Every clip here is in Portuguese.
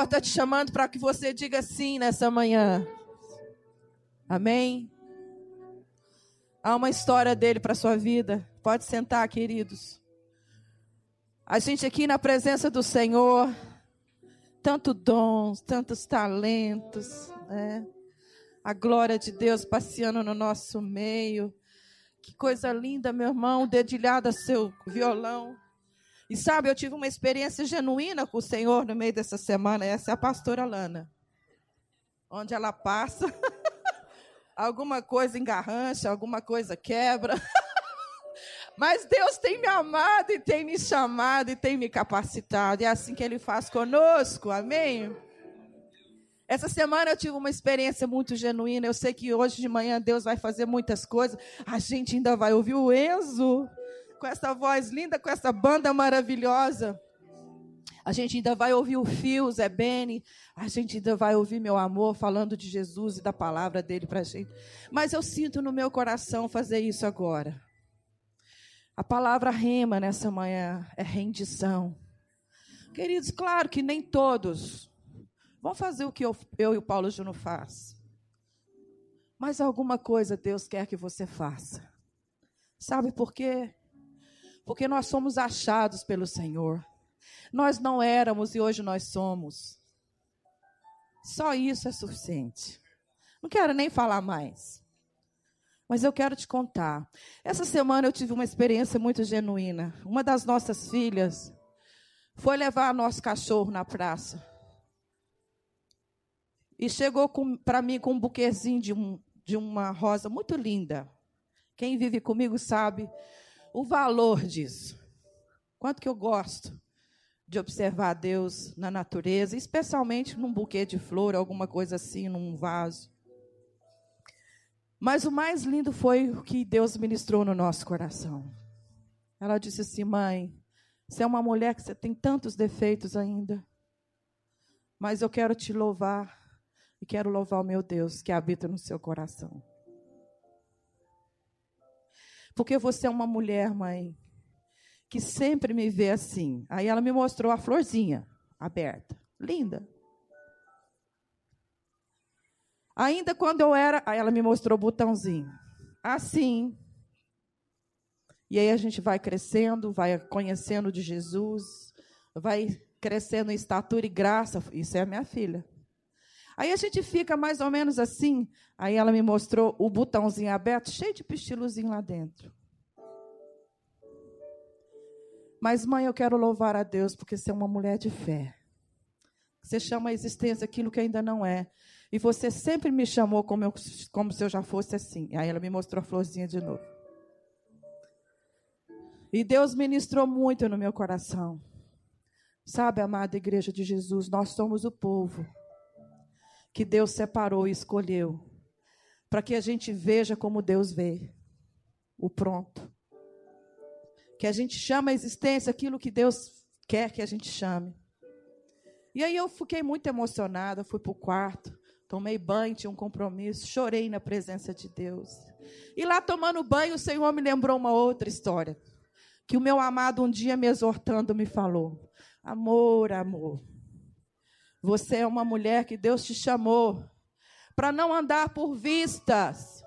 Senhor está te chamando para que você diga sim nessa manhã. Amém? Há uma história dele para a sua vida. Pode sentar, queridos. A gente aqui na presença do Senhor, tanto dons, tantos talentos, né? A glória de Deus passeando no nosso meio. Que coisa linda, meu irmão, dedilhado a seu violão. E sabe, eu tive uma experiência genuína com o Senhor no meio dessa semana. Essa é a pastora Lana. Onde ela passa, alguma coisa engarrancha, alguma coisa quebra. Mas Deus tem me amado e tem me chamado e tem me capacitado. E é assim que Ele faz conosco. Amém? Essa semana eu tive uma experiência muito genuína. Eu sei que hoje de manhã Deus vai fazer muitas coisas. A gente ainda vai ouvir o Enzo com essa voz linda, com essa banda maravilhosa. A gente ainda vai ouvir o Fio, Zé Beni. A gente ainda vai ouvir meu amor falando de Jesus e da palavra dele para a gente. Mas eu sinto no meu coração fazer isso agora. A palavra rema nessa manhã é rendição. Queridos, claro que nem todos vão fazer o que eu, eu e o Paulo Júnior faz. Mas alguma coisa Deus quer que você faça. Sabe por quê? Porque nós somos achados pelo Senhor. Nós não éramos e hoje nós somos. Só isso é suficiente. Não quero nem falar mais. Mas eu quero te contar. Essa semana eu tive uma experiência muito genuína. Uma das nossas filhas foi levar nosso cachorro na praça. E chegou para mim com um buquezinho de, um, de uma rosa muito linda. Quem vive comigo sabe o valor disso. Quanto que eu gosto de observar Deus na natureza, especialmente num buquê de flor, alguma coisa assim, num vaso. Mas o mais lindo foi o que Deus ministrou no nosso coração. Ela disse assim: Mãe, você é uma mulher que você tem tantos defeitos ainda, mas eu quero te louvar e quero louvar o meu Deus que habita no seu coração. Porque você é uma mulher, mãe, que sempre me vê assim. Aí ela me mostrou a florzinha aberta. Linda. Ainda quando eu era. Aí ela me mostrou o botãozinho. Assim. E aí a gente vai crescendo, vai conhecendo de Jesus, vai crescendo em estatura e graça. Isso é a minha filha. Aí a gente fica mais ou menos assim. Aí ela me mostrou o botãozinho aberto, cheio de pistilozinho lá dentro. Mas, mãe, eu quero louvar a Deus porque você é uma mulher de fé. Você chama a existência aquilo que ainda não é. E você sempre me chamou como, eu, como se eu já fosse assim. Aí ela me mostrou a florzinha de novo. E Deus ministrou muito no meu coração. Sabe, amada igreja de Jesus, nós somos o povo que Deus separou e escolheu, para que a gente veja como Deus vê o pronto. Que a gente chama a existência aquilo que Deus quer que a gente chame. E aí eu fiquei muito emocionada, fui para o quarto, tomei banho, tinha um compromisso, chorei na presença de Deus. E lá tomando banho, o Senhor me lembrou uma outra história. Que o meu amado um dia me exortando me falou: Amor, amor, você é uma mulher que Deus te chamou para não andar por vistas,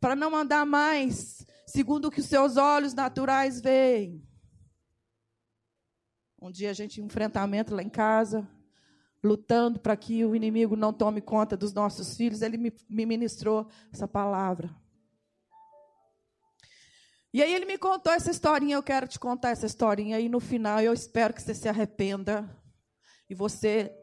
para não andar mais segundo o que os seus olhos naturais veem. Um dia a gente um enfrentamento lá em casa, lutando para que o inimigo não tome conta dos nossos filhos, ele me, me ministrou essa palavra. E aí ele me contou essa historinha, eu quero te contar essa historinha, e no final eu espero que você se arrependa e você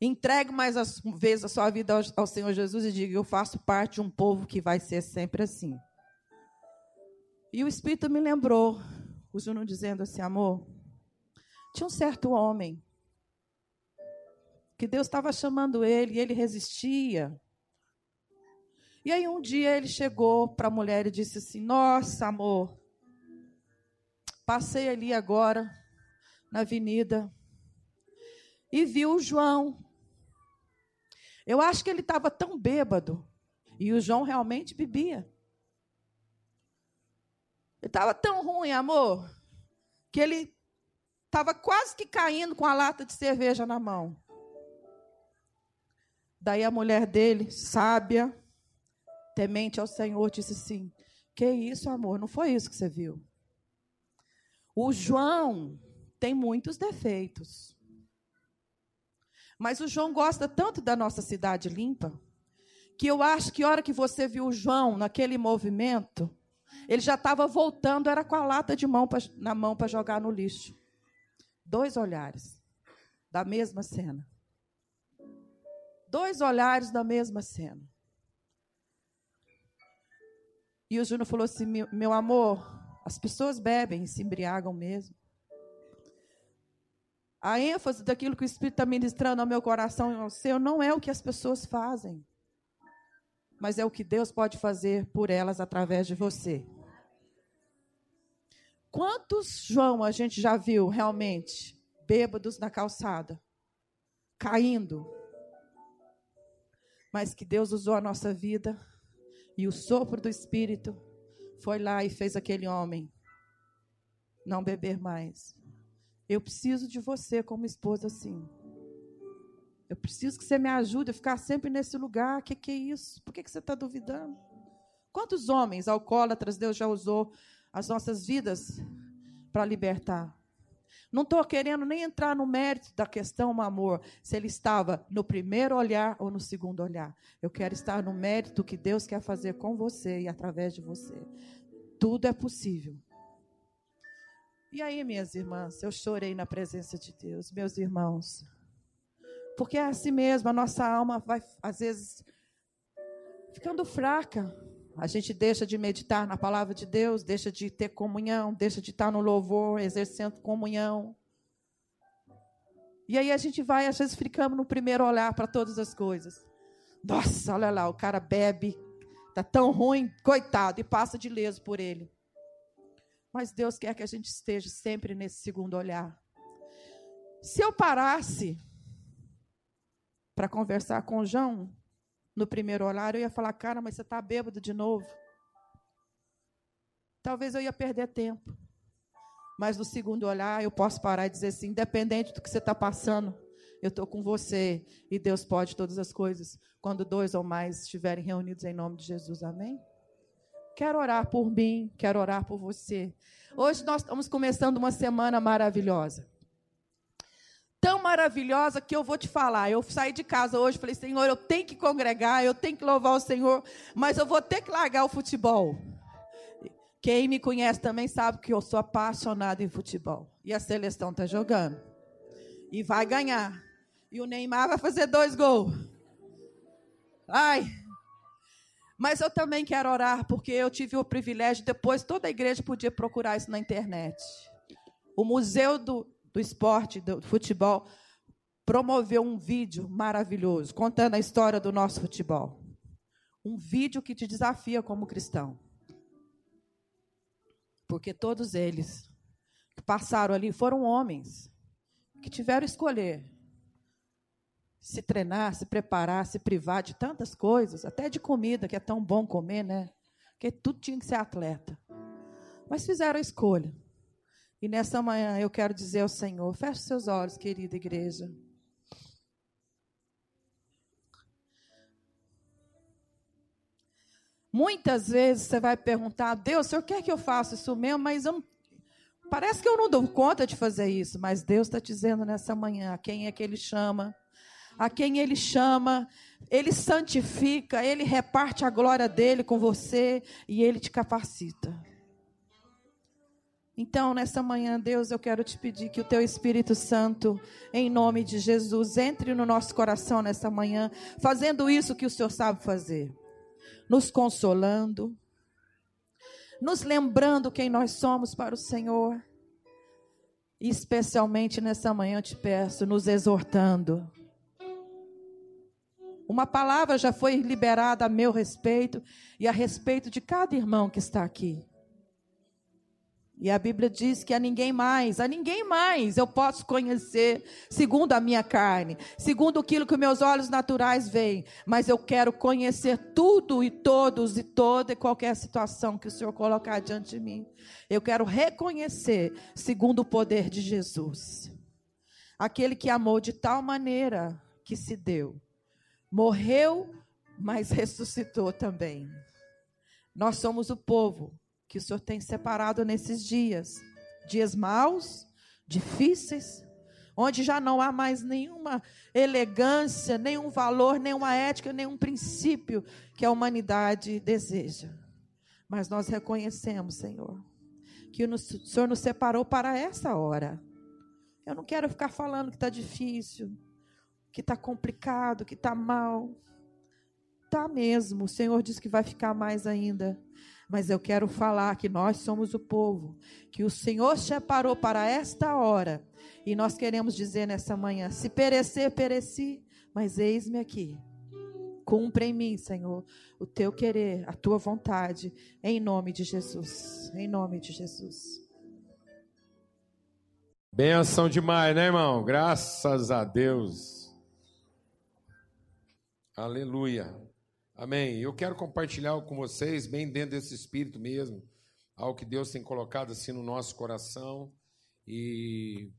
entregue mais uma vez a sua vida ao, ao Senhor Jesus e diga: Eu faço parte de um povo que vai ser sempre assim. E o Espírito me lembrou, o Juno dizendo assim: Amor, tinha um certo homem que Deus estava chamando ele e ele resistia. E aí um dia ele chegou para a mulher e disse assim: Nossa, amor, passei ali agora na avenida e viu João. Eu acho que ele estava tão bêbado, e o João realmente bebia. Ele estava tão ruim, amor, que ele Estava quase que caindo com a lata de cerveja na mão. Daí a mulher dele, sábia, temente ao Senhor, disse assim: Que isso, amor? Não foi isso que você viu. O João tem muitos defeitos. Mas o João gosta tanto da nossa cidade limpa, que eu acho que a hora que você viu o João naquele movimento, ele já estava voltando, era com a lata de mão pra, na mão para jogar no lixo. Dois olhares da mesma cena. Dois olhares da mesma cena. E o Júnior falou assim: meu amor, as pessoas bebem e se embriagam mesmo. A ênfase daquilo que o Espírito está ministrando ao meu coração e ao seu não é o que as pessoas fazem, mas é o que Deus pode fazer por elas através de você. Quantos João a gente já viu realmente bêbados na calçada, caindo? Mas que Deus usou a nossa vida e o sopro do Espírito foi lá e fez aquele homem não beber mais. Eu preciso de você como esposa assim. Eu preciso que você me ajude a ficar sempre nesse lugar. O que, que é isso? Por que, que você está duvidando? Quantos homens alcoólatras Deus já usou as nossas vidas para libertar. Não estou querendo nem entrar no mérito da questão, meu amor, se ele estava no primeiro olhar ou no segundo olhar. Eu quero estar no mérito que Deus quer fazer com você e através de você. Tudo é possível. E aí, minhas irmãs, eu chorei na presença de Deus, meus irmãos. Porque é assim mesmo, a nossa alma vai, às vezes, ficando fraca. A gente deixa de meditar na palavra de Deus, deixa de ter comunhão, deixa de estar no louvor, exercendo comunhão. E aí a gente vai, às vezes, ficamos no primeiro olhar para todas as coisas. Nossa, olha lá, o cara bebe, está tão ruim, coitado, e passa de leso por ele. Mas Deus quer que a gente esteja sempre nesse segundo olhar. Se eu parasse para conversar com o João, no primeiro olhar, eu ia falar, cara, mas você está bêbado de novo. Talvez eu ia perder tempo. Mas no segundo olhar, eu posso parar e dizer assim: independente do que você está passando, eu estou com você e Deus pode todas as coisas. Quando dois ou mais estiverem reunidos em nome de Jesus, amém? Quero orar por mim, quero orar por você. Hoje nós estamos começando uma semana maravilhosa tão maravilhosa que eu vou te falar. Eu saí de casa hoje, falei, Senhor, eu tenho que congregar, eu tenho que louvar o Senhor, mas eu vou ter que largar o futebol. Quem me conhece também sabe que eu sou apaixonada em futebol. E a seleção está jogando. E vai ganhar. E o Neymar vai fazer dois gols. Ai. Mas eu também quero orar, porque eu tive o privilégio, depois toda a igreja podia procurar isso na internet. O Museu do, do esporte, do futebol, promoveu um vídeo maravilhoso, contando a história do nosso futebol. Um vídeo que te desafia como cristão. Porque todos eles que passaram ali foram homens que tiveram escolher se treinar, se preparar, se privar de tantas coisas, até de comida, que é tão bom comer, né? Porque tudo tinha que ser atleta. Mas fizeram a escolha. E nessa manhã eu quero dizer ao Senhor: feche seus olhos, querida igreja. Muitas vezes você vai perguntar, Deus, o Senhor quer que eu faça isso mesmo, mas eu parece que eu não dou conta de fazer isso. Mas Deus está dizendo nessa manhã quem é que Ele chama, a quem Ele chama, Ele santifica, Ele reparte a glória dele com você e Ele te capacita. Então, nessa manhã, Deus, eu quero te pedir que o teu Espírito Santo, em nome de Jesus, entre no nosso coração nessa manhã, fazendo isso que o Senhor sabe fazer, nos consolando, nos lembrando quem nós somos para o Senhor, e especialmente nessa manhã eu te peço, nos exortando. Uma palavra já foi liberada a meu respeito e a respeito de cada irmão que está aqui. E a Bíblia diz que a ninguém mais, a ninguém mais eu posso conhecer segundo a minha carne, segundo aquilo que meus olhos naturais veem, mas eu quero conhecer tudo e todos e toda e qualquer situação que o Senhor colocar diante de mim. Eu quero reconhecer segundo o poder de Jesus. Aquele que amou de tal maneira que se deu, morreu, mas ressuscitou também. Nós somos o povo que o Senhor tem separado nesses dias dias maus, difíceis, onde já não há mais nenhuma elegância, nenhum valor, nenhuma ética, nenhum princípio que a humanidade deseja. Mas nós reconhecemos, Senhor, que o Senhor nos separou para essa hora. Eu não quero ficar falando que está difícil, que está complicado, que está mal. Está mesmo. O Senhor diz que vai ficar mais ainda. Mas eu quero falar que nós somos o povo, que o Senhor separou para esta hora. E nós queremos dizer nessa manhã: se perecer, pereci, mas eis-me aqui. Cumpra em mim, Senhor, o teu querer, a tua vontade, em nome de Jesus. Em nome de Jesus. Benção demais, né, irmão? Graças a Deus. Aleluia. Amém. Eu quero compartilhar com vocês, bem dentro desse espírito mesmo, algo que Deus tem colocado assim no nosso coração e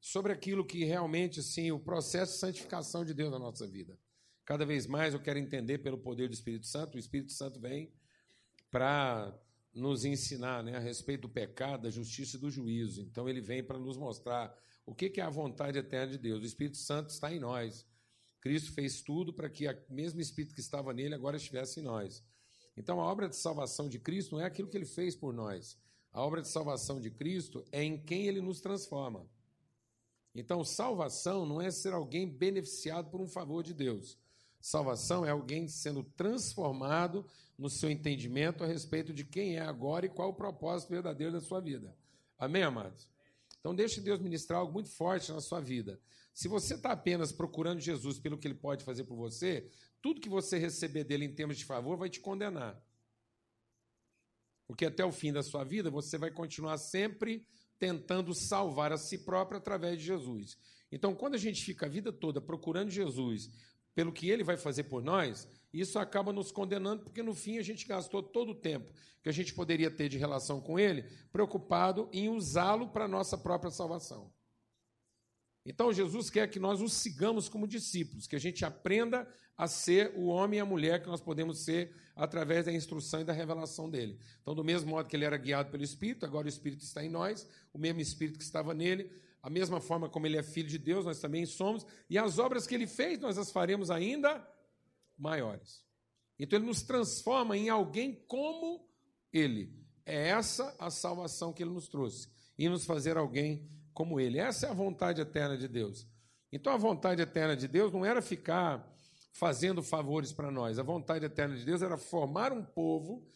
sobre aquilo que realmente assim, o processo de santificação de Deus na nossa vida. Cada vez mais eu quero entender pelo poder do Espírito Santo. O Espírito Santo vem para nos ensinar né, a respeito do pecado, da justiça e do juízo. Então ele vem para nos mostrar o que é a vontade eterna de Deus. O Espírito Santo está em nós. Cristo fez tudo para que o mesmo Espírito que estava nele agora estivesse em nós. Então, a obra de salvação de Cristo não é aquilo que ele fez por nós. A obra de salvação de Cristo é em quem ele nos transforma. Então, salvação não é ser alguém beneficiado por um favor de Deus. Salvação é alguém sendo transformado no seu entendimento a respeito de quem é agora e qual o propósito verdadeiro da sua vida. Amém, amados? Então, deixe Deus ministrar algo muito forte na sua vida. Se você está apenas procurando Jesus pelo que ele pode fazer por você, tudo que você receber dele em termos de favor vai te condenar. Porque até o fim da sua vida você vai continuar sempre tentando salvar a si próprio através de Jesus. Então, quando a gente fica a vida toda procurando Jesus pelo que ele vai fazer por nós, isso acaba nos condenando, porque no fim a gente gastou todo o tempo que a gente poderia ter de relação com ele, preocupado em usá-lo para a nossa própria salvação. Então Jesus quer que nós o sigamos como discípulos, que a gente aprenda a ser o homem e a mulher que nós podemos ser através da instrução e da revelação dele. Então, do mesmo modo que ele era guiado pelo Espírito, agora o Espírito está em nós, o mesmo Espírito que estava nele, a mesma forma como ele é filho de Deus, nós também somos, e as obras que ele fez, nós as faremos ainda maiores. Então, ele nos transforma em alguém como ele. É essa a salvação que ele nos trouxe, e nos fazer alguém como ele. Essa é a vontade eterna de Deus. Então a vontade eterna de Deus não era ficar fazendo favores para nós. A vontade eterna de Deus era formar um povo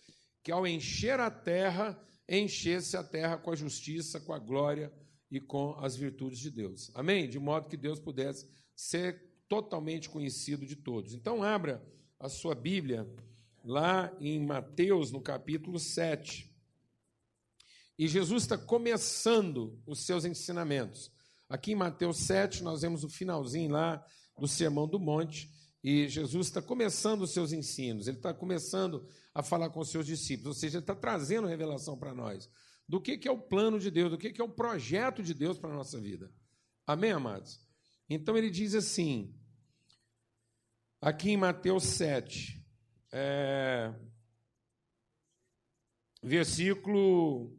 que ao encher a terra, enchesse a terra com a justiça, com a glória e com as virtudes de Deus. Amém? De modo que Deus pudesse ser totalmente conhecido de todos. Então abra a sua Bíblia lá em Mateus, no capítulo 7. E Jesus está começando os seus ensinamentos. Aqui em Mateus 7, nós vemos o finalzinho lá do Sermão do Monte, e Jesus está começando os seus ensinos, ele está começando a falar com os seus discípulos, ou seja, ele está trazendo revelação para nós do que, que é o plano de Deus, do que, que é o projeto de Deus para a nossa vida. Amém, amados? Então ele diz assim, aqui em Mateus 7, é, versículo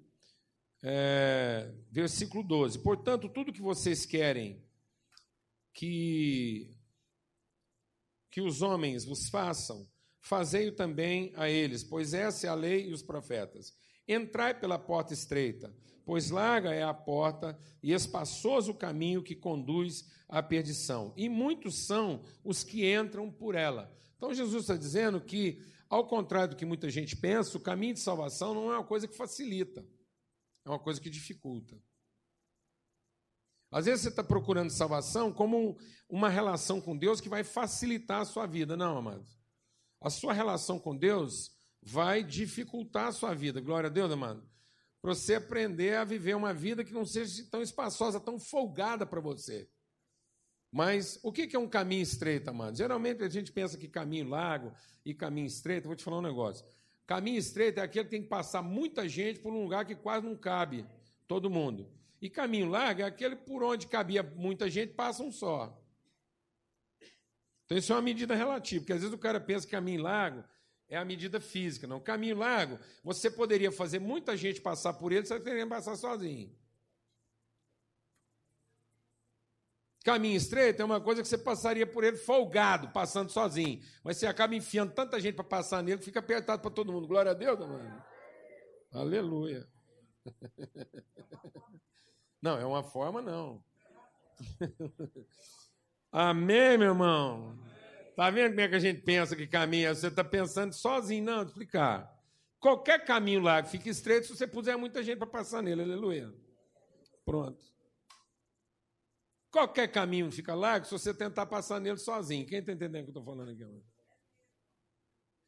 é, versículo 12: Portanto, tudo que vocês querem que, que os homens vos façam, fazei-o também a eles, pois essa é a lei e os profetas. Entrai pela porta estreita, pois larga é a porta e espaçoso o caminho que conduz à perdição, e muitos são os que entram por ela. Então, Jesus está dizendo que, ao contrário do que muita gente pensa, o caminho de salvação não é uma coisa que facilita é uma coisa que dificulta. Às vezes você está procurando salvação como uma relação com Deus que vai facilitar a sua vida. Não, amados. A sua relação com Deus vai dificultar a sua vida. Glória a Deus, amado. para você aprender a viver uma vida que não seja tão espaçosa, tão folgada para você. Mas o que é um caminho estreito, amado? Geralmente a gente pensa que caminho largo e caminho estreito, vou te falar um negócio. Caminho estreito é aquele que tem que passar muita gente por um lugar que quase não cabe todo mundo. E caminho largo é aquele por onde cabia muita gente, passa um só. Então isso é uma medida relativa, porque às vezes o cara pensa que caminho largo é a medida física. Não, caminho largo, você poderia fazer muita gente passar por ele, você teria que passar sozinho. Caminho estreito é uma coisa que você passaria por ele folgado, passando sozinho. Mas você acaba enfiando tanta gente para passar nele que fica apertado para todo mundo. Glória a Deus, mano. Aleluia. Não, é uma forma, não. Amém, meu irmão? Está vendo como é que a gente pensa que caminha? Você está pensando sozinho, não, explicar. Qualquer caminho lá que fique estreito, se você puser muita gente para passar nele, aleluia. Pronto. Qualquer caminho fica largo se você tentar passar nele sozinho. Quem está entendendo o que eu estou falando aqui?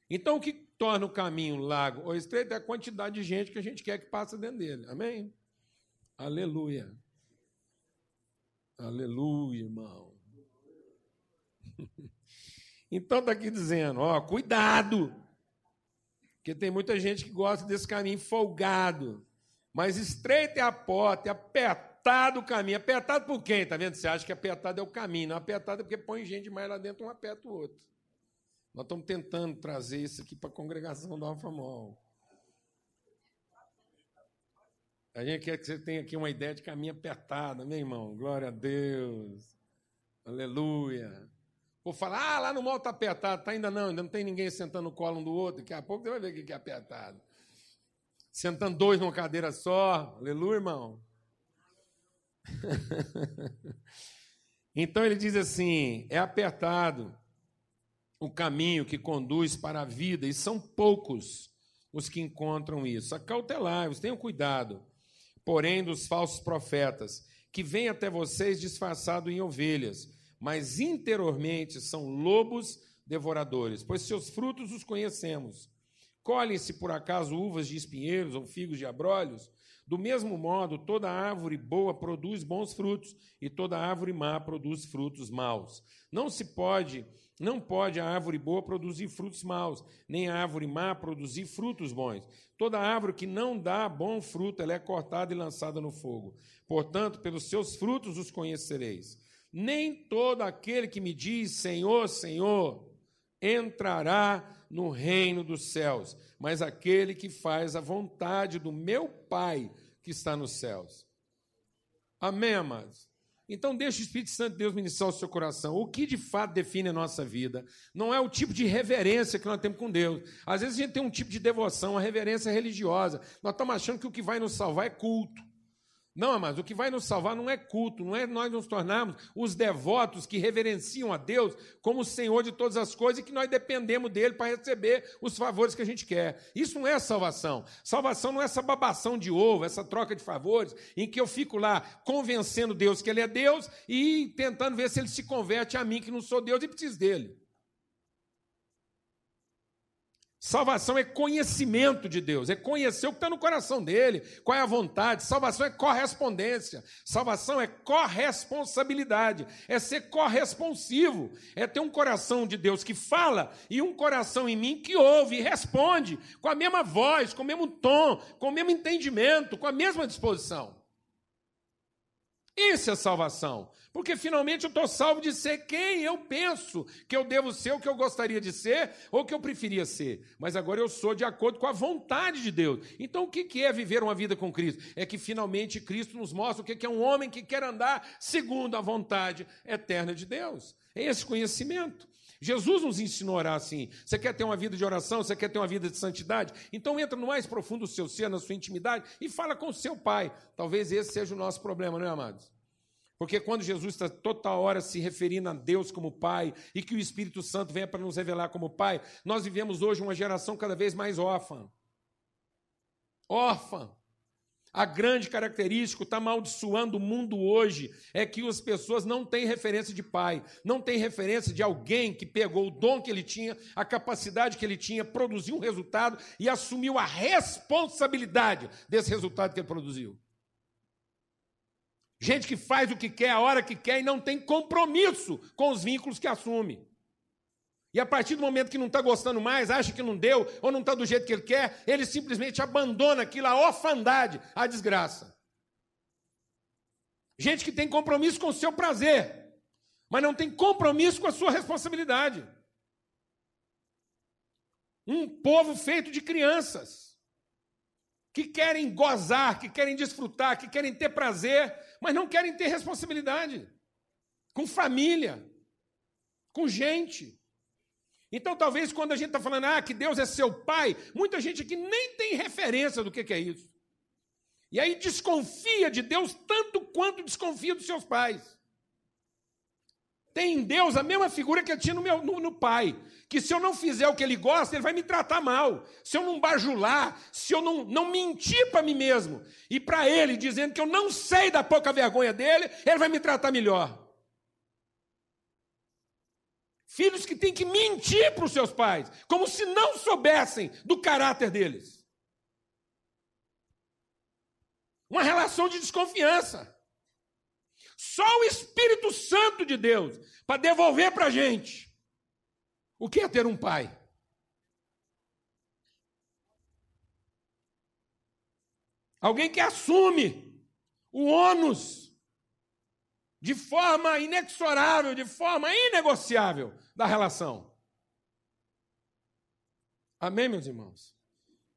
Então, o que torna o caminho largo ou estreito é a quantidade de gente que a gente quer que passe dentro dele. Amém? Aleluia. Aleluia, irmão. Então está aqui dizendo, ó, cuidado, porque tem muita gente que gosta desse caminho folgado, mas estreita é a porta, é apertado o caminho. Apertado por quem? Tá vendo? Você acha que apertado é o caminho, não apertado é porque põe gente mais lá dentro, um aperta o outro. Nós estamos tentando trazer isso aqui para a congregação da Alfamol. A gente quer que você tenha aqui uma ideia de caminho apertado, meu irmão? Glória a Deus. Aleluia. Vou falar, ah, lá no mall está apertado. Tá, ainda não, ainda não tem ninguém sentando no colo um do outro. Daqui a pouco você vai ver o que é apertado. Sentando dois numa cadeira só. Aleluia, irmão. então ele diz assim: é apertado o caminho que conduz para a vida, e são poucos os que encontram isso. Acautelai-vos, tenham cuidado, porém, dos falsos profetas, que vêm até vocês disfarçados em ovelhas mas interiormente são lobos devoradores, pois seus frutos os conhecemos. Colhem-se por acaso uvas de espinheiros ou figos de abrolhos? Do mesmo modo, toda árvore boa produz bons frutos, e toda árvore má produz frutos maus. Não se pode, não pode a árvore boa produzir frutos maus, nem a árvore má produzir frutos bons. Toda árvore que não dá bom fruto, ela é cortada e lançada no fogo. Portanto, pelos seus frutos os conhecereis. Nem todo aquele que me diz Senhor, Senhor, entrará no reino dos céus, mas aquele que faz a vontade do meu Pai que está nos céus. Amém, amados? Então, deixe o Espírito Santo de Deus ministrar o seu coração. O que de fato define a nossa vida não é o tipo de reverência que nós temos com Deus. Às vezes a gente tem um tipo de devoção, uma reverência religiosa. Nós estamos achando que o que vai nos salvar é culto. Não, mas o que vai nos salvar não é culto, não é nós nos tornarmos os devotos que reverenciam a Deus como o Senhor de todas as coisas e que nós dependemos dele para receber os favores que a gente quer. Isso não é salvação. Salvação não é essa babação de ovo, essa troca de favores, em que eu fico lá convencendo Deus que ele é Deus e tentando ver se ele se converte a mim que não sou Deus e preciso dele. Salvação é conhecimento de Deus, é conhecer o que está no coração dele, qual é a vontade. Salvação é correspondência, salvação é corresponsabilidade, é ser corresponsivo, é ter um coração de Deus que fala e um coração em mim que ouve e responde com a mesma voz, com o mesmo tom, com o mesmo entendimento, com a mesma disposição. Isso é salvação. Porque finalmente eu estou salvo de ser quem eu penso que eu devo ser, o que eu gostaria de ser, ou que eu preferia ser. Mas agora eu sou de acordo com a vontade de Deus. Então o que é viver uma vida com Cristo? É que finalmente Cristo nos mostra o que é um homem que quer andar segundo a vontade eterna de Deus. É esse conhecimento. Jesus nos ensinou a orar assim. Você quer ter uma vida de oração? Você quer ter uma vida de santidade? Então entra no mais profundo do seu ser, na sua intimidade, e fala com o seu pai. Talvez esse seja o nosso problema, não é, amados? Porque quando Jesus está toda hora se referindo a Deus como Pai e que o Espírito Santo venha para nos revelar como Pai, nós vivemos hoje uma geração cada vez mais órfã. Órfã. A grande característica, está amaldiçoando o mundo hoje, é que as pessoas não têm referência de pai, não têm referência de alguém que pegou o dom que ele tinha, a capacidade que ele tinha, produziu um resultado e assumiu a responsabilidade desse resultado que ele produziu. Gente que faz o que quer, a hora que quer e não tem compromisso com os vínculos que assume. E a partir do momento que não está gostando mais, acha que não deu, ou não está do jeito que ele quer, ele simplesmente abandona aquilo, a orfandade, a desgraça. Gente que tem compromisso com o seu prazer, mas não tem compromisso com a sua responsabilidade. Um povo feito de crianças, que querem gozar, que querem desfrutar, que querem ter prazer, mas não querem ter responsabilidade com família, com gente. Então, talvez quando a gente está falando ah, que Deus é seu pai, muita gente aqui nem tem referência do que, que é isso. E aí desconfia de Deus tanto quanto desconfia dos seus pais. Tem em Deus a mesma figura que eu tinha no, meu, no, no, pai. Que se eu não fizer o que ele gosta, ele vai me tratar mal. Se eu não bajular, se eu não, não mentir para mim mesmo e para ele, dizendo que eu não sei da pouca vergonha dele, ele vai me tratar melhor. Filhos que têm que mentir para os seus pais, como se não soubessem do caráter deles. Uma relação de desconfiança. Só o Espírito Santo de Deus para devolver para a gente o que é ter um pai. Alguém que assume o ônus de forma inexorável, de forma inegociável da relação. Amém, meus irmãos?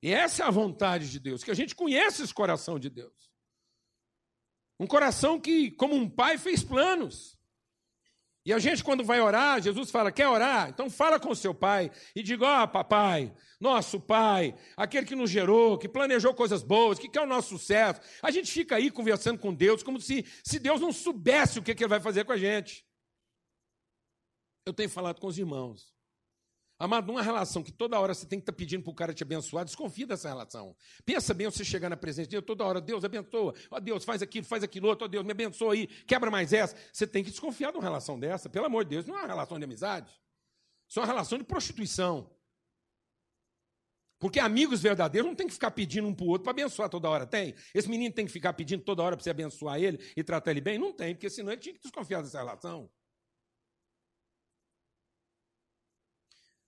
E essa é a vontade de Deus, que a gente conheça esse coração de Deus. Um coração que, como um pai, fez planos. E a gente, quando vai orar, Jesus fala: quer orar? Então fala com seu pai e diga: ó, oh, papai, nosso pai, aquele que nos gerou, que planejou coisas boas, que quer o nosso sucesso. A gente fica aí conversando com Deus como se, se Deus não soubesse o que, que ele vai fazer com a gente. Eu tenho falado com os irmãos. Amado, numa relação que toda hora você tem que estar tá pedindo para o cara te abençoar, desconfia dessa relação. Pensa bem você chegar na presença de Deus toda hora, Deus abençoa, ó Deus, faz aquilo, faz aquilo outro, ó Deus, me abençoa aí, quebra mais essa. Você tem que desconfiar de uma relação dessa, pelo amor de Deus, não é uma relação de amizade. Isso é uma relação de prostituição. Porque amigos verdadeiros não tem que ficar pedindo um para o outro para abençoar toda hora. Tem? Esse menino tem que ficar pedindo toda hora para você abençoar ele e tratar ele bem? Não tem, porque senão ele tinha que desconfiar dessa relação.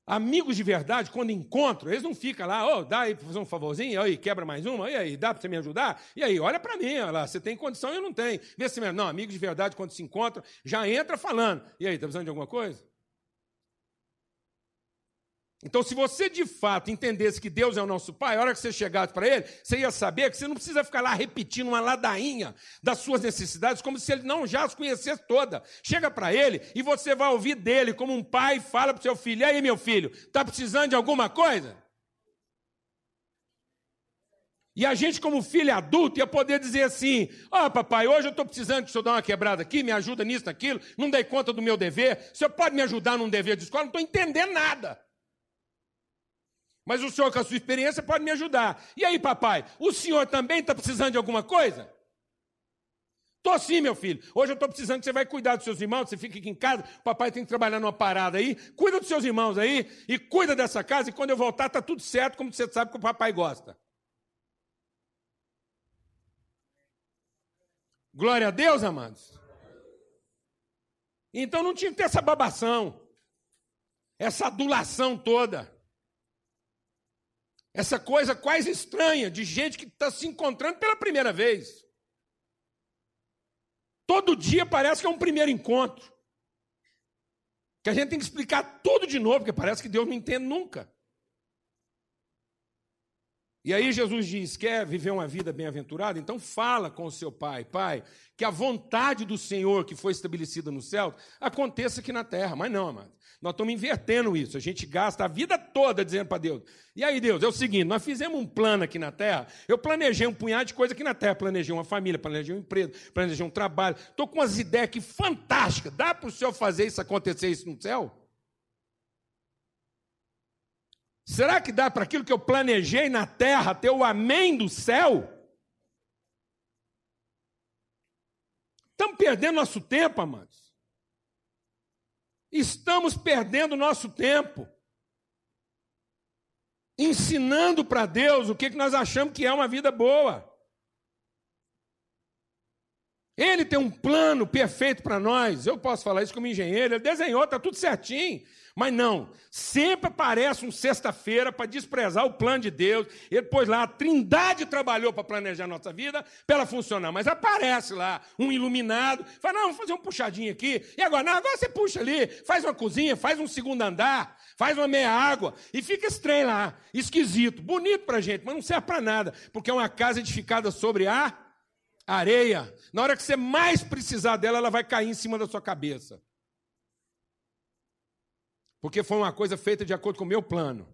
Amigos de verdade, quando encontram, eles não ficam lá, oh, dá aí para fazer um favorzinho, aí quebra mais uma, e aí, dá para você me ajudar? E aí, olha para mim, olha lá, você tem condição e eu não tenho. Vê se não, amigos de verdade, quando se encontram, já entra falando. E aí, está precisando de alguma coisa? Então, se você de fato entendesse que Deus é o nosso Pai, a hora que você chegasse para Ele, você ia saber que você não precisa ficar lá repetindo uma ladainha das suas necessidades, como se Ele não já as conhecesse toda. Chega para Ele e você vai ouvir dele, como um pai fala para o seu filho: E aí, meu filho, está precisando de alguma coisa? E a gente, como filho adulto, ia poder dizer assim: Ó, oh, papai, hoje eu estou precisando que o senhor dê uma quebrada aqui, me ajuda nisso, naquilo, não dei conta do meu dever, o senhor pode me ajudar num dever de escola? Não estou entendendo nada. Mas o senhor, com a sua experiência, pode me ajudar. E aí, papai, o senhor também está precisando de alguma coisa? Estou sim, meu filho. Hoje eu estou precisando que você vai cuidar dos seus irmãos, você fica aqui em casa, o papai tem que trabalhar numa parada aí. Cuida dos seus irmãos aí e cuida dessa casa, e quando eu voltar, está tudo certo, como você sabe que o papai gosta. Glória a Deus, amados. Então não tinha que ter essa babação, essa adulação toda. Essa coisa quase estranha de gente que está se encontrando pela primeira vez. Todo dia parece que é um primeiro encontro. Que a gente tem que explicar tudo de novo, porque parece que Deus não entende nunca. E aí Jesus diz: quer viver uma vida bem-aventurada? Então fala com o seu pai, pai, que a vontade do Senhor que foi estabelecida no céu aconteça aqui na terra. Mas não, amado. Nós estamos invertendo isso. A gente gasta a vida toda dizendo para Deus. E aí, Deus, é o seguinte: nós fizemos um plano aqui na terra. Eu planejei um punhado de coisa aqui na terra. Planejei uma família, planejei um emprego, planejei um trabalho. Estou com umas ideias aqui fantásticas. Dá para o Senhor fazer isso acontecer isso no céu? Será que dá para aquilo que eu planejei na terra ter o amém do céu? Estamos perdendo nosso tempo, amados. Estamos perdendo nosso tempo. Ensinando para Deus o que, que nós achamos que é uma vida boa. Ele tem um plano perfeito para nós. Eu posso falar isso como engenheiro. Ele desenhou, está tudo certinho. Mas não, sempre aparece um sexta-feira para desprezar o plano de Deus. Ele pôs lá, a trindade trabalhou para planejar a nossa vida, para ela funcionar. Mas aparece lá um iluminado, fala, não, vamos fazer um puxadinho aqui. E agora, não, agora você puxa ali, faz uma cozinha, faz um segundo andar, faz uma meia água. E fica estranho lá, esquisito, bonito para gente, mas não serve para nada, porque é uma casa edificada sobre a areia. Na hora que você mais precisar dela, ela vai cair em cima da sua cabeça. Porque foi uma coisa feita de acordo com o meu plano.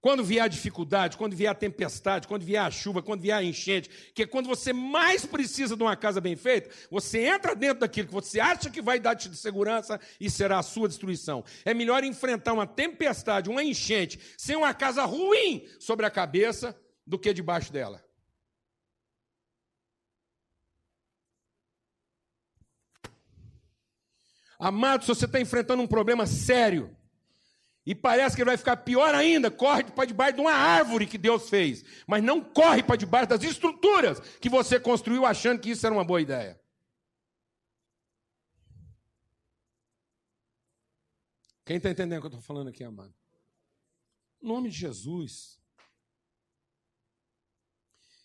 Quando vier a dificuldade, quando vier a tempestade, quando vier a chuva, quando vier a enchente, que é quando você mais precisa de uma casa bem feita, você entra dentro daquilo que você acha que vai dar te segurança e será a sua destruição. É melhor enfrentar uma tempestade, uma enchente, sem uma casa ruim sobre a cabeça, do que debaixo dela. Amado, se você está enfrentando um problema sério e parece que ele vai ficar pior ainda, corre para debaixo de uma árvore que Deus fez, mas não corre para debaixo das estruturas que você construiu achando que isso era uma boa ideia. Quem está entendendo o que eu estou falando aqui, amado? Em nome de Jesus.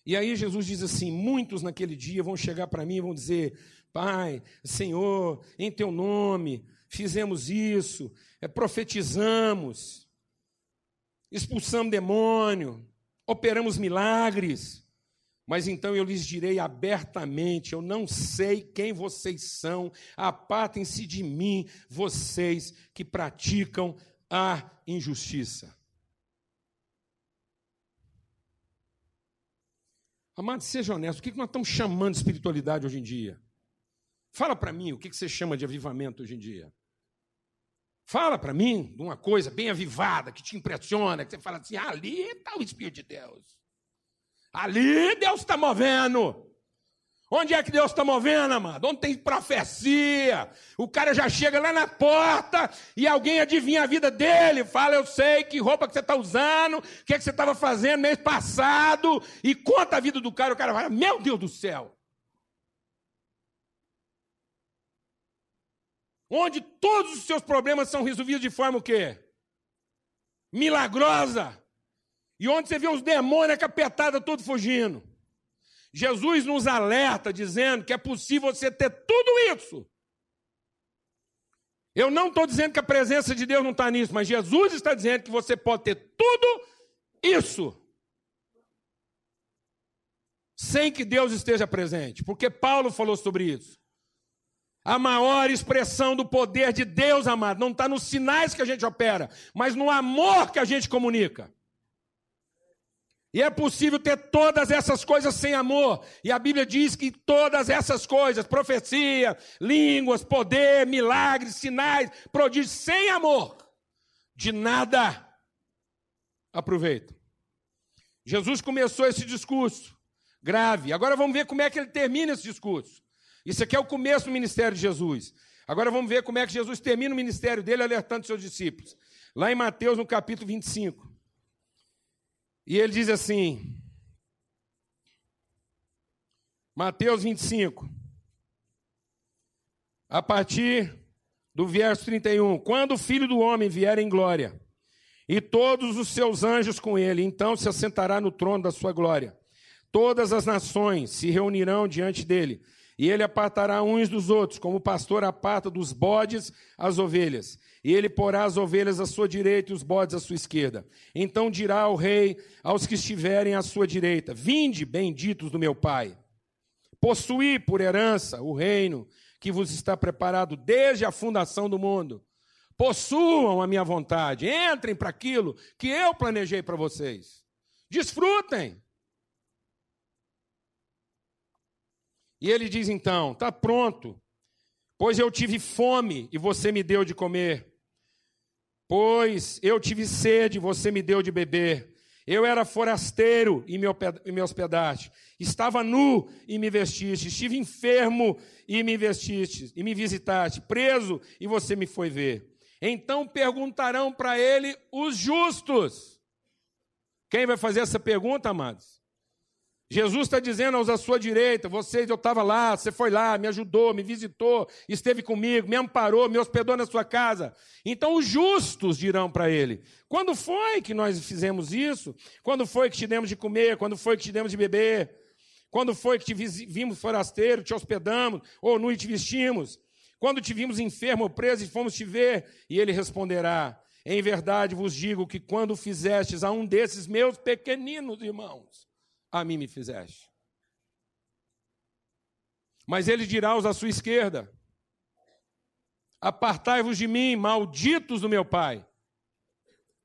E aí Jesus diz assim: muitos naquele dia vão chegar para mim e vão dizer: Pai, Senhor, em teu nome, fizemos isso, é, profetizamos, expulsamos demônio, operamos milagres. Mas então eu lhes direi abertamente: eu não sei quem vocês são, apartem-se de mim, vocês que praticam a injustiça. Amados, seja honesto, o que nós estamos chamando de espiritualidade hoje em dia? Fala para mim o que você chama de avivamento hoje em dia. Fala para mim de uma coisa bem avivada, que te impressiona, que você fala assim: ali está o Espírito de Deus. Ali Deus está movendo. Onde é que Deus está movendo, amado? Onde tem profecia? O cara já chega lá na porta e alguém adivinha a vida dele. Fala, eu sei que roupa que você está usando, o que, é que você estava fazendo mês passado, e conta a vida do cara. O cara fala, meu Deus do céu. Onde todos os seus problemas são resolvidos de forma o quê? Milagrosa. E onde você vê os demônios capetados tudo fugindo. Jesus nos alerta dizendo que é possível você ter tudo isso. Eu não estou dizendo que a presença de Deus não está nisso, mas Jesus está dizendo que você pode ter tudo isso sem que Deus esteja presente, porque Paulo falou sobre isso. A maior expressão do poder de Deus, amado, não está nos sinais que a gente opera, mas no amor que a gente comunica. E é possível ter todas essas coisas sem amor. E a Bíblia diz que todas essas coisas, profecia, línguas, poder, milagres, sinais, prodígios, sem amor, de nada aproveita. Jesus começou esse discurso grave. Agora vamos ver como é que ele termina esse discurso. Isso aqui é o começo do ministério de Jesus. Agora vamos ver como é que Jesus termina o ministério dele alertando seus discípulos. Lá em Mateus, no capítulo 25. E ele diz assim: Mateus 25, a partir do verso 31. Quando o filho do homem vier em glória, e todos os seus anjos com ele, então se assentará no trono da sua glória. Todas as nações se reunirão diante dele e ele apartará uns dos outros, como o pastor aparta dos bodes as ovelhas. E ele porá as ovelhas à sua direita e os bodes à sua esquerda. Então dirá o rei aos que estiverem à sua direita: Vinde, benditos do meu Pai. Possuí por herança o reino que vos está preparado desde a fundação do mundo. Possuam a minha vontade, entrem para aquilo que eu planejei para vocês. Desfrutem. E ele diz então: está pronto, pois eu tive fome e você me deu de comer, pois eu tive sede e você me deu de beber, Eu era forasteiro e me hospedaste. Estava nu e me vestiste. Estive enfermo e me vestiste. E me visitaste. Preso e você me foi ver. Então perguntarão para ele os justos. Quem vai fazer essa pergunta, amados? Jesus está dizendo aos à sua direita: vocês, eu estava lá, você foi lá, me ajudou, me visitou, esteve comigo, me amparou, me hospedou na sua casa. Então os justos dirão para ele: quando foi que nós fizemos isso? Quando foi que te demos de comer? Quando foi que te demos de beber? Quando foi que te vimos forasteiro, te hospedamos, ou nu e te vestimos? Quando te vimos enfermo ou preso e fomos te ver? E ele responderá: Em verdade vos digo que quando fizestes a um desses meus pequeninos irmãos, a mim me fizeste. Mas ele dirá aos à sua esquerda: Apartai-vos de mim, malditos do meu Pai.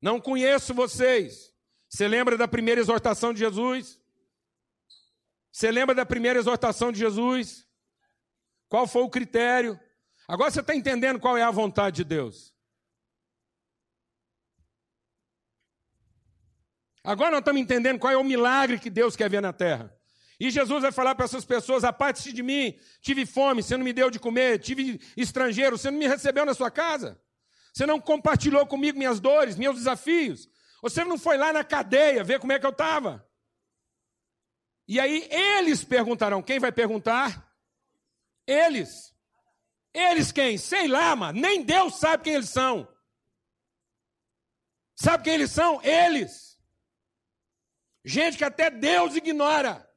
Não conheço vocês. Você lembra da primeira exortação de Jesus? Você lembra da primeira exortação de Jesus? Qual foi o critério? Agora você está entendendo qual é a vontade de Deus. Agora nós estamos entendendo qual é o milagre que Deus quer ver na terra. E Jesus vai falar para essas pessoas: aparte-se de mim, tive fome, você não me deu de comer, tive estrangeiro, você não me recebeu na sua casa, você não compartilhou comigo minhas dores, meus desafios, você não foi lá na cadeia ver como é que eu estava. E aí eles perguntarão: quem vai perguntar? Eles. Eles quem? Sei lá, mano. Nem Deus sabe quem eles são. Sabe quem eles são? Eles. Gente que até Deus ignora.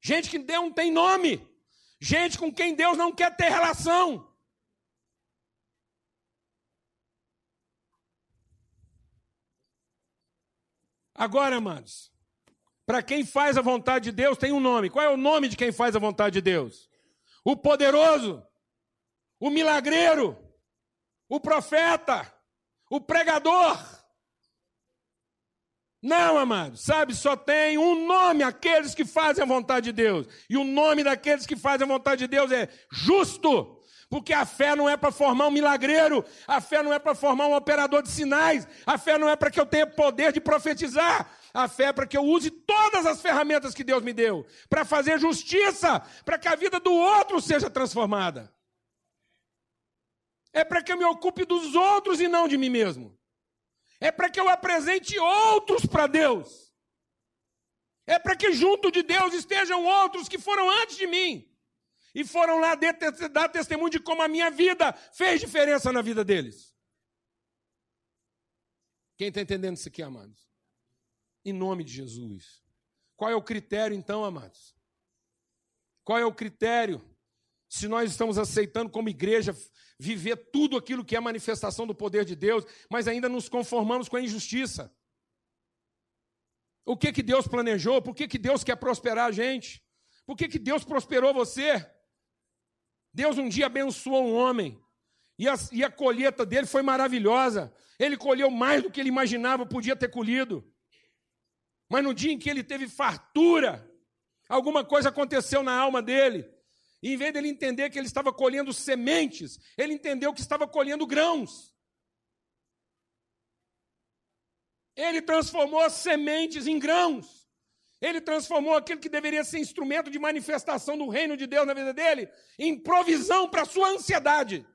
Gente que Deus não tem nome. Gente com quem Deus não quer ter relação. Agora, amados, para quem faz a vontade de Deus tem um nome. Qual é o nome de quem faz a vontade de Deus? O poderoso, o milagreiro, o profeta, o pregador. Não, amado, sabe, só tem um nome aqueles que fazem a vontade de Deus. E o nome daqueles que fazem a vontade de Deus é justo. Porque a fé não é para formar um milagreiro, a fé não é para formar um operador de sinais, a fé não é para que eu tenha poder de profetizar, a fé é para que eu use todas as ferramentas que Deus me deu, para fazer justiça, para que a vida do outro seja transformada. É para que eu me ocupe dos outros e não de mim mesmo é para que eu apresente outros para Deus. É para que junto de Deus estejam outros que foram antes de mim e foram lá dar testemunho de como a minha vida fez diferença na vida deles. Quem está entendendo isso aqui, amados? Em nome de Jesus. Qual é o critério, então, amados? Qual é o critério? Se nós estamos aceitando como igreja viver tudo aquilo que é manifestação do poder de Deus, mas ainda nos conformamos com a injustiça. O que que Deus planejou? Por que, que Deus quer prosperar a gente? Por que, que Deus prosperou você? Deus um dia abençoou um homem, e a, e a colheita dele foi maravilhosa. Ele colheu mais do que ele imaginava, podia ter colhido. Mas no dia em que ele teve fartura, alguma coisa aconteceu na alma dele. Em vez dele entender que ele estava colhendo sementes, ele entendeu que estava colhendo grãos. Ele transformou as sementes em grãos. Ele transformou aquilo que deveria ser instrumento de manifestação do reino de Deus na vida dele em provisão para a sua ansiedade.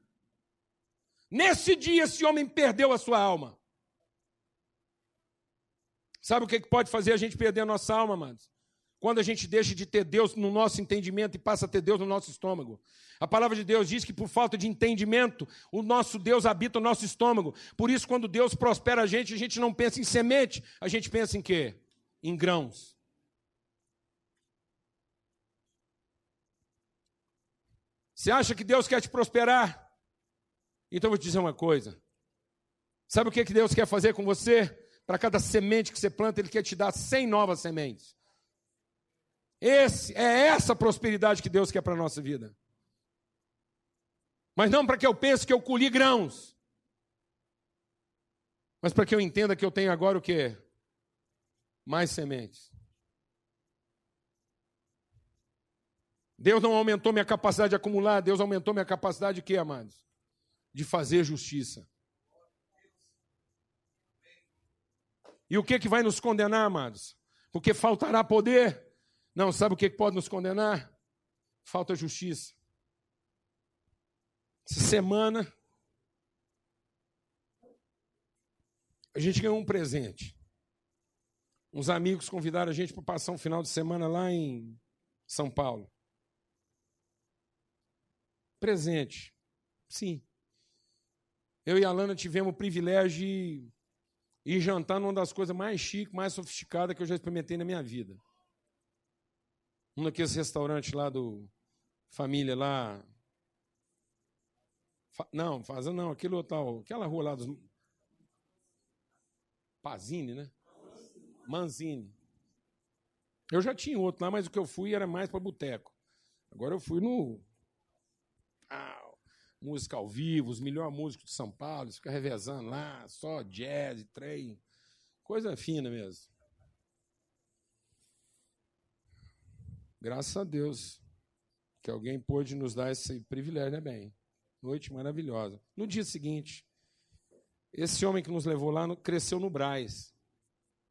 Nesse dia, esse homem perdeu a sua alma. Sabe o que pode fazer a gente perder a nossa alma, amados? Quando a gente deixa de ter Deus no nosso entendimento e passa a ter Deus no nosso estômago. A palavra de Deus diz que por falta de entendimento, o nosso Deus habita o nosso estômago. Por isso, quando Deus prospera a gente, a gente não pensa em semente, a gente pensa em quê? Em grãos. Você acha que Deus quer te prosperar? Então eu vou te dizer uma coisa. Sabe o que Deus quer fazer com você? Para cada semente que você planta, Ele quer te dar 100 novas sementes. Esse, é essa prosperidade que Deus quer para a nossa vida. Mas não para que eu pense que eu colhi grãos. Mas para que eu entenda que eu tenho agora o que? Mais sementes. Deus não aumentou minha capacidade de acumular, Deus aumentou minha capacidade de quê, amados? De fazer justiça. E o que, que vai nos condenar, amados? Porque faltará poder? Não, sabe o que pode nos condenar? Falta justiça. Essa semana, a gente ganhou um presente. Uns amigos convidaram a gente para passar um final de semana lá em São Paulo. Presente. Sim. Eu e a Lana tivemos o privilégio de ir jantar numa das coisas mais chiques, mais sofisticadas que eu já experimentei na minha vida. Um daqueles restaurantes lá do Família lá. Não, faz não, aquele tal, aquela rua lá dos Pazini, né? Manzini. Eu já tinha outro lá, mas o que eu fui era mais para boteco. Agora eu fui no. Ah, música ao vivo, os melhores músicos de São Paulo, fica revezando lá, só jazz, trem. Coisa fina mesmo. Graças a Deus que alguém pôde nos dar esse privilégio, né, bem? Noite maravilhosa. No dia seguinte, esse homem que nos levou lá cresceu no Braz.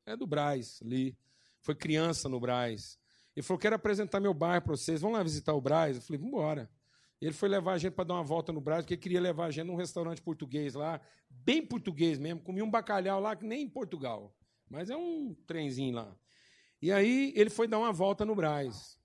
É do Braz, ali. Foi criança no Braz. Ele falou: Quero apresentar meu bairro para vocês. Vamos lá visitar o Braz? Eu falei: Vamos embora. Ele foi levar a gente para dar uma volta no Braz, porque queria levar a gente num restaurante português lá, bem português mesmo. Comia um bacalhau lá que nem em Portugal. Mas é um trenzinho lá. E aí ele foi dar uma volta no Braz.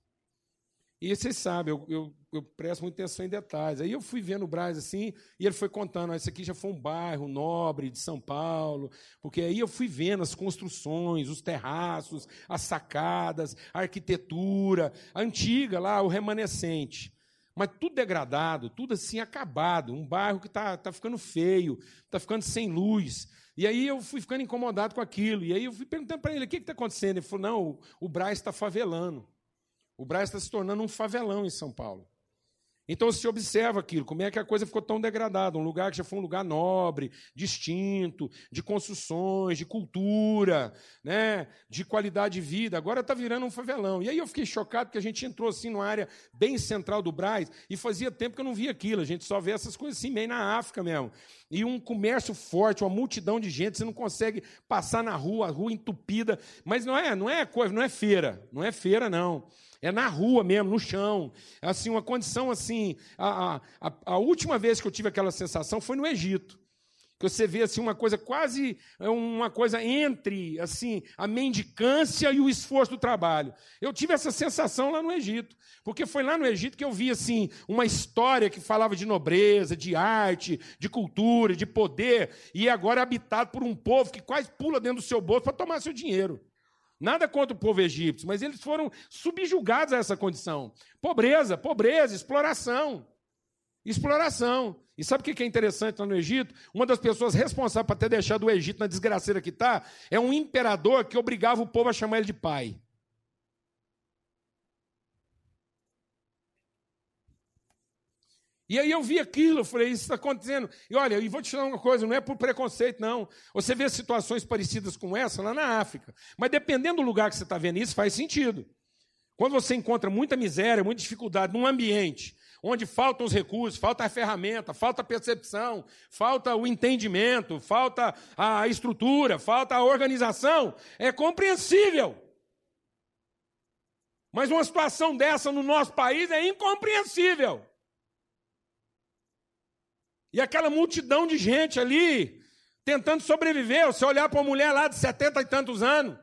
E vocês sabem, eu, eu, eu, presto muita atenção em detalhes. Aí eu fui vendo o Braz assim, e ele foi contando: esse aqui já foi um bairro nobre de São Paulo, porque aí eu fui vendo as construções, os terraços, as sacadas, a arquitetura, a antiga lá, o remanescente. Mas tudo degradado, tudo assim acabado, um bairro que está tá ficando feio, está ficando sem luz. E aí eu fui ficando incomodado com aquilo. E aí eu fui perguntando para ele: o que está acontecendo? Ele falou: não, o, o Braz está favelando. O Braz está se tornando um favelão em São Paulo. Então se observa aquilo, como é que a coisa ficou tão degradada, um lugar que já foi um lugar nobre, distinto, de construções, de cultura, né, de qualidade de vida, agora está virando um favelão. E aí eu fiquei chocado porque a gente entrou assim numa área bem central do Braz e fazia tempo que eu não via aquilo, a gente só vê essas coisas assim meio na África mesmo. E um comércio forte, uma multidão de gente, você não consegue passar na rua, a rua entupida, mas não é, não é coisa, não é feira, não é feira não. É na rua mesmo, no chão. Assim, uma condição assim. A, a, a última vez que eu tive aquela sensação foi no Egito. Que você vê assim uma coisa quase é uma coisa entre assim a mendicância e o esforço do trabalho. Eu tive essa sensação lá no Egito, porque foi lá no Egito que eu vi assim uma história que falava de nobreza, de arte, de cultura, de poder, e agora é habitado por um povo que quase pula dentro do seu bolso para tomar seu dinheiro. Nada contra o povo egípcio, mas eles foram subjugados a essa condição. Pobreza, pobreza, exploração. Exploração. E sabe o que é interessante lá no Egito? Uma das pessoas responsáveis por ter deixado o Egito na desgraceira que está é um imperador que obrigava o povo a chamar ele de pai. E aí eu vi aquilo, eu falei, isso está acontecendo. E olha, e vou te falar uma coisa, não é por preconceito, não. Você vê situações parecidas com essa lá na África. Mas dependendo do lugar que você está vendo isso, faz sentido. Quando você encontra muita miséria, muita dificuldade num ambiente onde faltam os recursos, falta a ferramenta, falta a percepção, falta o entendimento, falta a estrutura, falta a organização, é compreensível. Mas uma situação dessa no nosso país é incompreensível. E aquela multidão de gente ali, tentando sobreviver. Você olhar para uma mulher lá de setenta e tantos anos,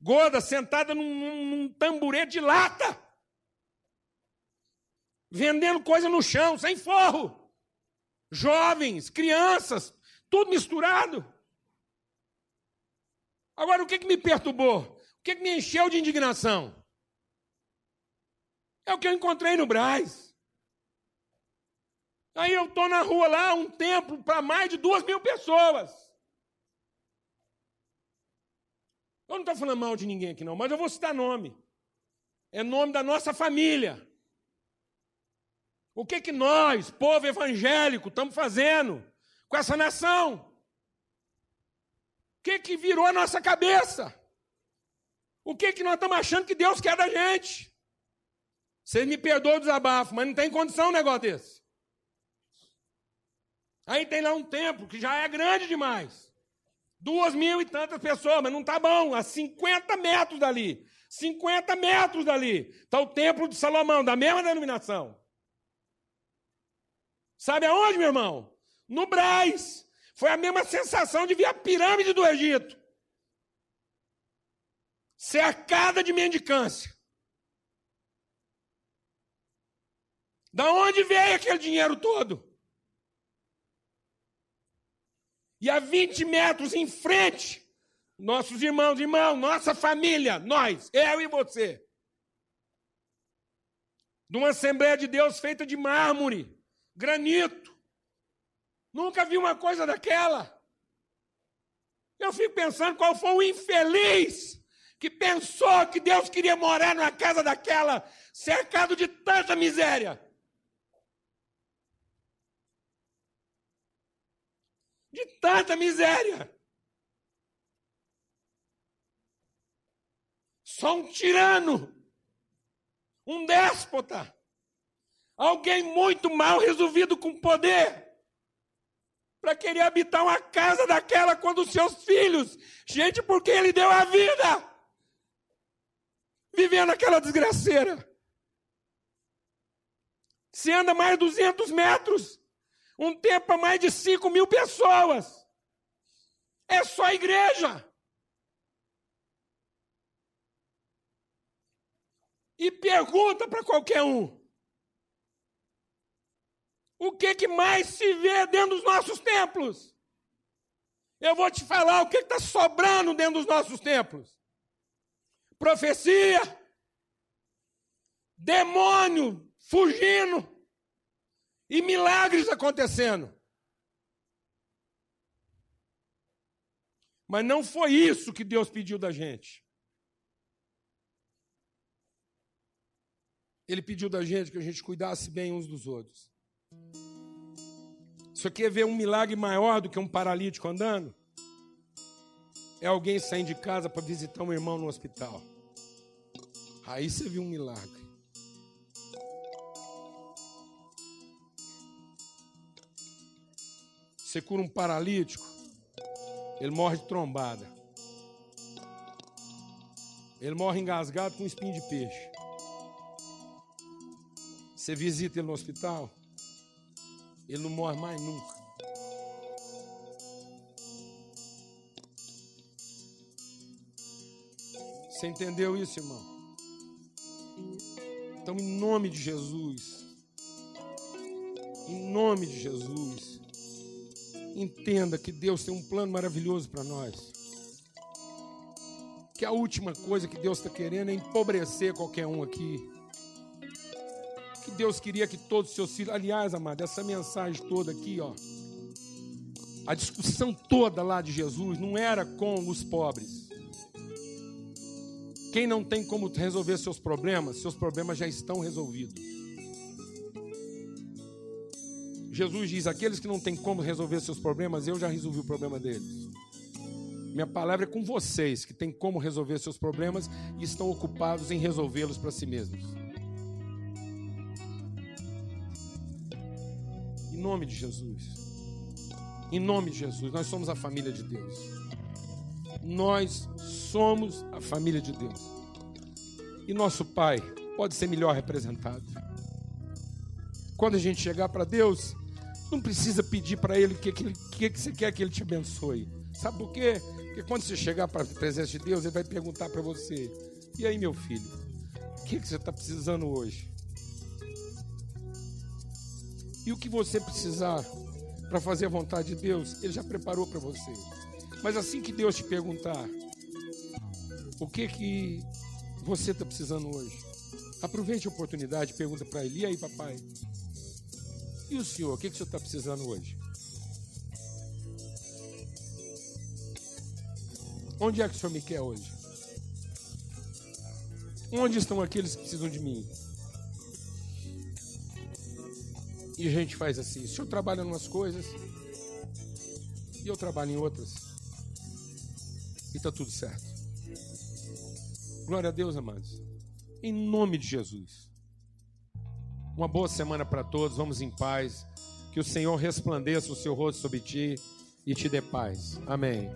gorda, sentada num, num, tamburete de lata, vendendo coisa no chão, sem forro. Jovens, crianças, tudo misturado. Agora, o que, que me perturbou? O que, que me encheu de indignação? É o que eu encontrei no Braz. Aí eu estou na rua lá, um templo para mais de duas mil pessoas. Eu não estou falando mal de ninguém aqui, não, mas eu vou citar nome. É nome da nossa família. O que, que nós, povo evangélico, estamos fazendo com essa nação? O que, que virou a nossa cabeça? O que, que nós estamos achando que Deus quer da gente? Vocês me perdoam o desabafo, mas não tem condição um negócio desse. Aí tem lá um templo que já é grande demais. Duas mil e tantas pessoas, mas não está bom, a 50 metros dali. 50 metros dali está o Templo de Salomão, da mesma denominação. Sabe aonde, meu irmão? No Braz. Foi a mesma sensação de ver a pirâmide do Egito. Cercada de mendicância. Da onde veio aquele dinheiro todo? E a 20 metros em frente, nossos irmãos, irmãos, nossa família, nós, eu e você. De uma Assembleia de Deus feita de mármore, granito. Nunca vi uma coisa daquela. Eu fico pensando qual foi o infeliz que pensou que Deus queria morar numa casa daquela, cercado de tanta miséria. De tanta miséria. Só um tirano, um déspota, alguém muito mal resolvido com poder, para querer habitar uma casa daquela quando os seus filhos, gente, porque ele deu a vida, vivendo aquela desgraceira. Se anda mais 200 metros, um tempo para mais de 5 mil pessoas. É só a igreja. E pergunta para qualquer um. O que, que mais se vê dentro dos nossos templos? Eu vou te falar o que está sobrando dentro dos nossos templos. Profecia, demônio fugindo, e milagres acontecendo. Mas não foi isso que Deus pediu da gente. Ele pediu da gente que a gente cuidasse bem uns dos outros. Você quer ver um milagre maior do que um paralítico andando? É alguém sair de casa para visitar um irmão no hospital. Aí você viu um milagre. Você cura um paralítico, ele morre de trombada. Ele morre engasgado com um espinho de peixe. Você visita ele no hospital, ele não morre mais nunca. Você entendeu isso, irmão? Então, em nome de Jesus, em nome de Jesus, entenda que Deus tem um plano maravilhoso para nós. Que a última coisa que Deus está querendo é empobrecer qualquer um aqui. Que Deus queria que todos os seus filhos. Aliás, amado, essa mensagem toda aqui, ó. A discussão toda lá de Jesus não era com os pobres. Quem não tem como resolver seus problemas, seus problemas já estão resolvidos. Jesus diz: aqueles que não têm como resolver seus problemas, eu já resolvi o problema deles. Minha palavra é com vocês que têm como resolver seus problemas e estão ocupados em resolvê-los para si mesmos. Em nome de Jesus. Em nome de Jesus, nós somos a família de Deus. Nós somos a família de Deus. E nosso Pai pode ser melhor representado. Quando a gente chegar para Deus, não precisa pedir para ele o que, que, que, que você quer que ele te abençoe. Sabe por quê? Porque quando você chegar para a presença de Deus, ele vai perguntar para você: E aí, meu filho, o que, que você está precisando hoje? E o que você precisar para fazer a vontade de Deus, Ele já preparou para você. Mas assim que Deus te perguntar, o que que você está precisando hoje? Aproveite a oportunidade, pergunta para Ele: E aí, papai? E o senhor, o que, que o senhor está precisando hoje? Onde é que o senhor me quer hoje? Onde estão aqueles que precisam de mim? E a gente faz assim: o senhor trabalha em umas coisas e eu trabalho em outras. E está tudo certo. Glória a Deus, amados. Em nome de Jesus. Uma boa semana para todos, vamos em paz. Que o Senhor resplandeça o seu rosto sobre ti e te dê paz. Amém.